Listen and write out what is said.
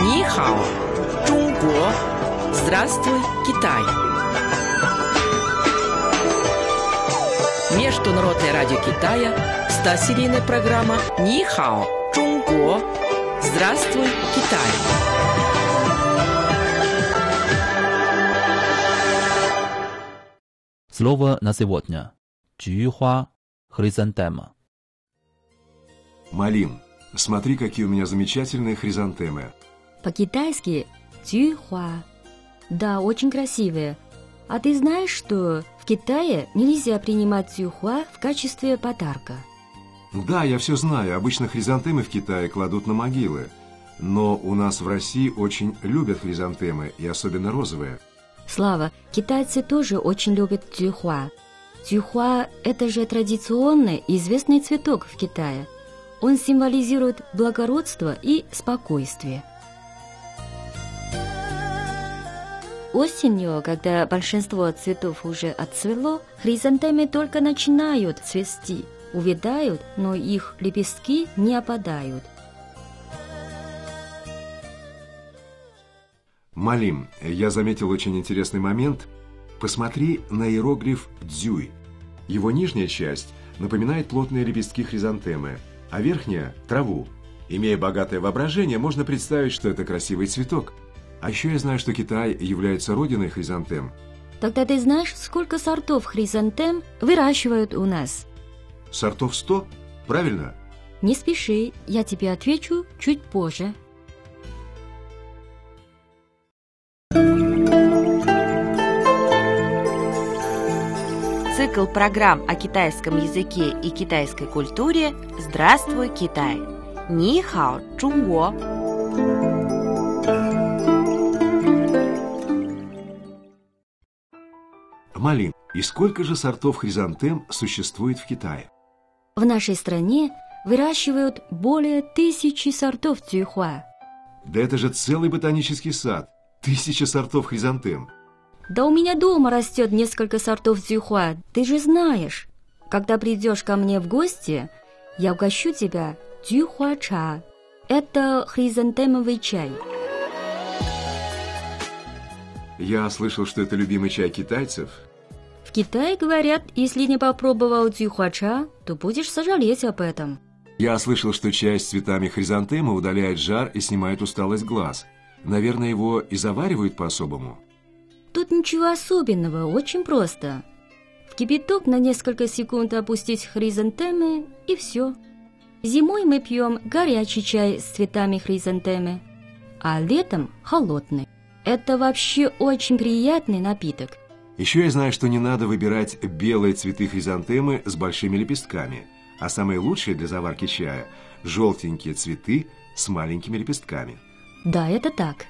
Нихао, Чунго. Здравствуй, Китай. Международное радио Китая, 100-серийная программа Нихао, Чунго. Здравствуй, Китай. Слово на сегодня. Чуйхуа, хризантема. Малин, смотри, какие у меня замечательные хризантемы. По-китайски «тюйхуа». Да, очень красивые. А ты знаешь, что в Китае нельзя принимать тюйхуа в качестве подарка? Да, я все знаю. Обычно хризантемы в Китае кладут на могилы. Но у нас в России очень любят хризантемы, и особенно розовые. Слава, китайцы тоже очень любят тюйхуа. Тюйхуа – это же традиционный и известный цветок в Китае. Он символизирует благородство и спокойствие. Осенью, когда большинство цветов уже отцвело, хризантемы только начинают цвести, увядают, но их лепестки не опадают. Малим, я заметил очень интересный момент. Посмотри на иероглиф «дзюй». Его нижняя часть напоминает плотные лепестки хризантемы, а верхняя – траву. Имея богатое воображение, можно представить, что это красивый цветок. А еще я знаю, что Китай является родиной хризантем. Тогда ты знаешь, сколько сортов хризантем выращивают у нас? Сортов 100? Правильно? Не спеши, я тебе отвечу чуть позже. Цикл программ о китайском языке и китайской культуре «Здравствуй, Китай!» Ни хао, Чунго! Малин, и сколько же сортов хризантем существует в Китае? В нашей стране выращивают более тысячи сортов тюйхуа. Да это же целый ботанический сад. Тысяча сортов хризантем. Да у меня дома растет несколько сортов тюйхуа, ты же знаешь. Когда придешь ко мне в гости, я угощу тебя тюйхуа-ча. Это хризантемовый чай. Я слышал, что это любимый чай китайцев. В Китае говорят, если не попробовал тюйхуа-ча, то будешь сожалеть об этом. Я слышал, что чай с цветами хризантемы удаляет жар и снимает усталость глаз. Наверное, его и заваривают по-особому. Тут ничего особенного, очень просто. В кипяток на несколько секунд опустить хризантемы и все. Зимой мы пьем горячий чай с цветами хризантемы, а летом холодный. Это вообще очень приятный напиток. Еще я знаю, что не надо выбирать белые цветы хризантемы с большими лепестками, а самые лучшие для заварки чая – желтенькие цветы с маленькими лепестками. Да, это так.